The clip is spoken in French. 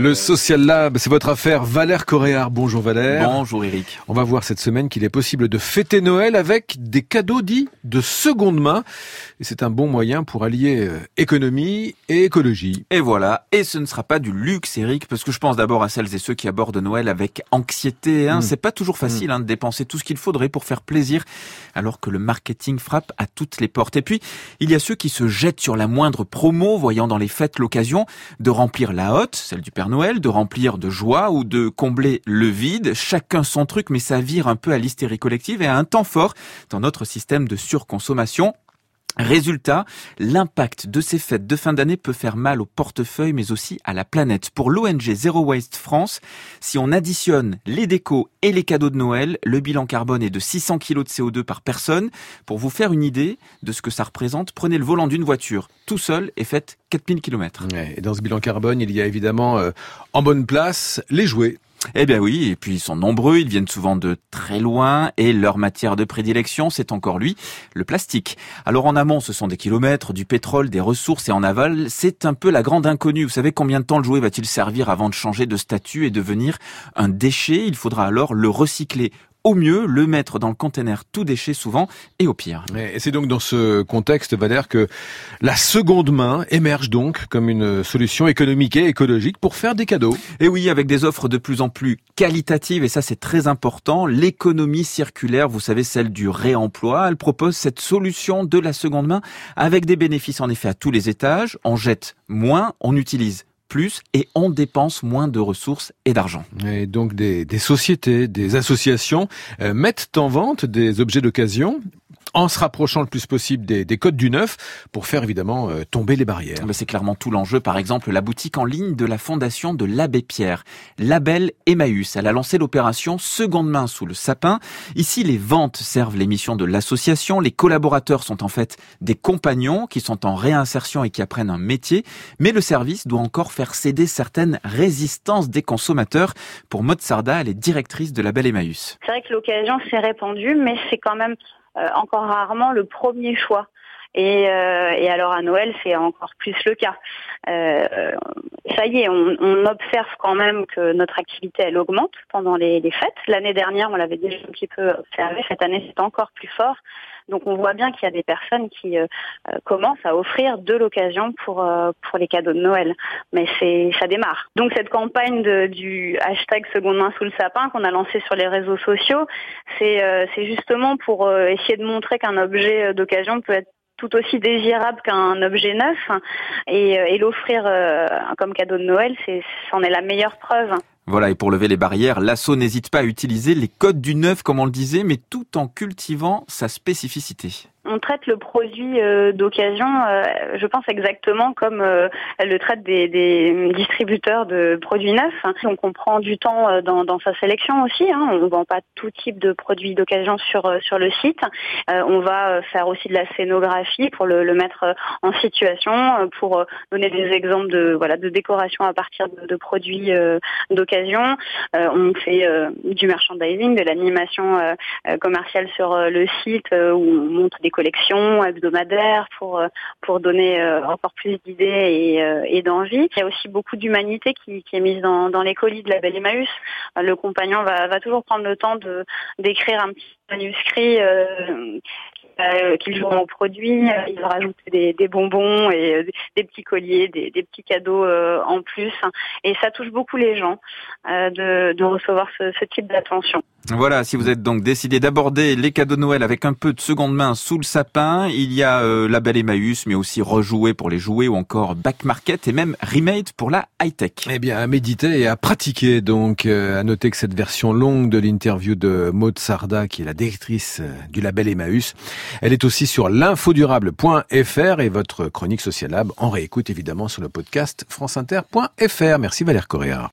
Le Social Lab, c'est votre affaire. Valère Coréard. Bonjour Valère. Bonjour Eric. On va voir cette semaine qu'il est possible de fêter Noël avec des cadeaux dits de seconde main. Et c'est un bon moyen pour allier euh, économie et écologie. Et voilà. Et ce ne sera pas du luxe, Eric, parce que je pense d'abord à celles et ceux qui abordent Noël avec anxiété. Hein. Mm. C'est pas toujours facile mm. hein, de dépenser tout ce qu'il faudrait pour faire plaisir, alors que le marketing frappe à toutes les portes. Et puis, il y a ceux qui se jettent sur la moindre promo, voyant dans les fêtes l'occasion de remplir la hotte, celle du Père Noël, de remplir de joie ou de combler le vide. Chacun son truc, mais ça vire un peu à l'hystérie collective et à un temps fort dans notre système de surconsommation. Résultat, l'impact de ces fêtes de fin d'année peut faire mal au portefeuille mais aussi à la planète. Pour l'ONG Zero Waste France, si on additionne les décos et les cadeaux de Noël, le bilan carbone est de 600 kg de CO2 par personne. Pour vous faire une idée de ce que ça représente, prenez le volant d'une voiture tout seul et faites 4000 km. Et dans ce bilan carbone, il y a évidemment euh, en bonne place les jouets. Eh bien oui, et puis ils sont nombreux, ils viennent souvent de très loin, et leur matière de prédilection, c'est encore lui, le plastique. Alors en amont, ce sont des kilomètres, du pétrole, des ressources, et en aval, c'est un peu la grande inconnue. Vous savez combien de temps le jouet va-t-il servir avant de changer de statut et devenir un déchet? Il faudra alors le recycler au mieux le mettre dans le conteneur tout déchet souvent et au pire. Et c'est donc dans ce contexte, Valère, que la seconde main émerge donc comme une solution économique et écologique pour faire des cadeaux. Et oui, avec des offres de plus en plus qualitatives, et ça c'est très important, l'économie circulaire, vous savez, celle du réemploi, elle propose cette solution de la seconde main avec des bénéfices en effet à tous les étages. On jette moins, on utilise plus et on dépense moins de ressources et d'argent. Et donc des, sociétés, des associations euh, mettent en vente des objets d'occasion en se rapprochant le plus possible des, codes du neuf pour faire évidemment euh, tomber les barrières. C'est clairement tout l'enjeu. Par exemple, la boutique en ligne de la fondation de l'abbé Pierre, Label Emmaüs. Elle a lancé l'opération seconde main sous le sapin. Ici, les ventes servent les missions de l'association. Les collaborateurs sont en fait des compagnons qui sont en réinsertion et qui apprennent un métier. Mais le service doit encore faire céder certaines résistances des consommateurs. Pour Maud Sarda, elle est directrice de Label Emmaüs. C'est vrai que l'occasion s'est répandue, mais c'est quand même encore rarement le premier choix. Et, euh, et, alors à Noël, c'est encore plus le cas. Euh, ça y est, on, on, observe quand même que notre activité, elle augmente pendant les, les fêtes. L'année dernière, on l'avait déjà un petit peu observé. Cette année, c'est encore plus fort. Donc on voit bien qu'il y a des personnes qui euh, euh, commencent à offrir de l'occasion pour euh, pour les cadeaux de Noël. Mais c'est ça démarre. Donc cette campagne de, du hashtag seconde main sous le sapin qu'on a lancé sur les réseaux sociaux, c'est c'est justement pour essayer de montrer qu'un objet d'occasion peut être tout aussi désirable qu'un objet neuf et, et l'offrir comme cadeau de Noël, c'en est la meilleure preuve. Voilà, et pour lever les barrières, l'assaut n'hésite pas à utiliser les codes du neuf, comme on le disait, mais tout en cultivant sa spécificité on traite le produit euh, d'occasion, euh, je pense exactement comme euh, le traite des, distributeurs de produits neufs. On prend du temps dans, sa sélection aussi. Hein. On vend pas tout type de produits d'occasion sur sur le site. on va faire aussi de la scénographie pour le, mettre en situation, pour donner des exemples de voilà de décoration à partir de, produits d'occasion. on fait du merchandising, de l'animation commerciale sur le site où on montre des collections hebdomadaires pour euh, pour donner euh, encore plus d'idées et, euh, et d'envie. Il y a aussi beaucoup d'humanité qui, est mise dans, dans les colis de la Belle Emmaüs. Le compagnon va, va toujours prendre le temps de d'écrire un petit manuscrit euh, qu'ils jouent au produit. Ils rajoutent des, des bonbons et des petits colliers, des, des petits cadeaux en plus. Et ça touche beaucoup les gens de, de recevoir ce, ce type d'attention. Voilà, si vous êtes donc décidé d'aborder les cadeaux de Noël avec un peu de seconde main sous le sapin, il y a euh, la Belle Emmaüs, mais aussi Rejouer pour les jouets ou encore Back Market et même Remade pour la high-tech. Eh bien, à méditer et à pratiquer donc. Euh, à noter que cette version longue de l'interview de Maud Sarda, qui est la directrice euh, du label Emmaüs, elle est aussi sur l'infodurable.fr et votre chronique Social Lab en réécoute évidemment sur le podcast franceinter.fr. Merci Valère Correa.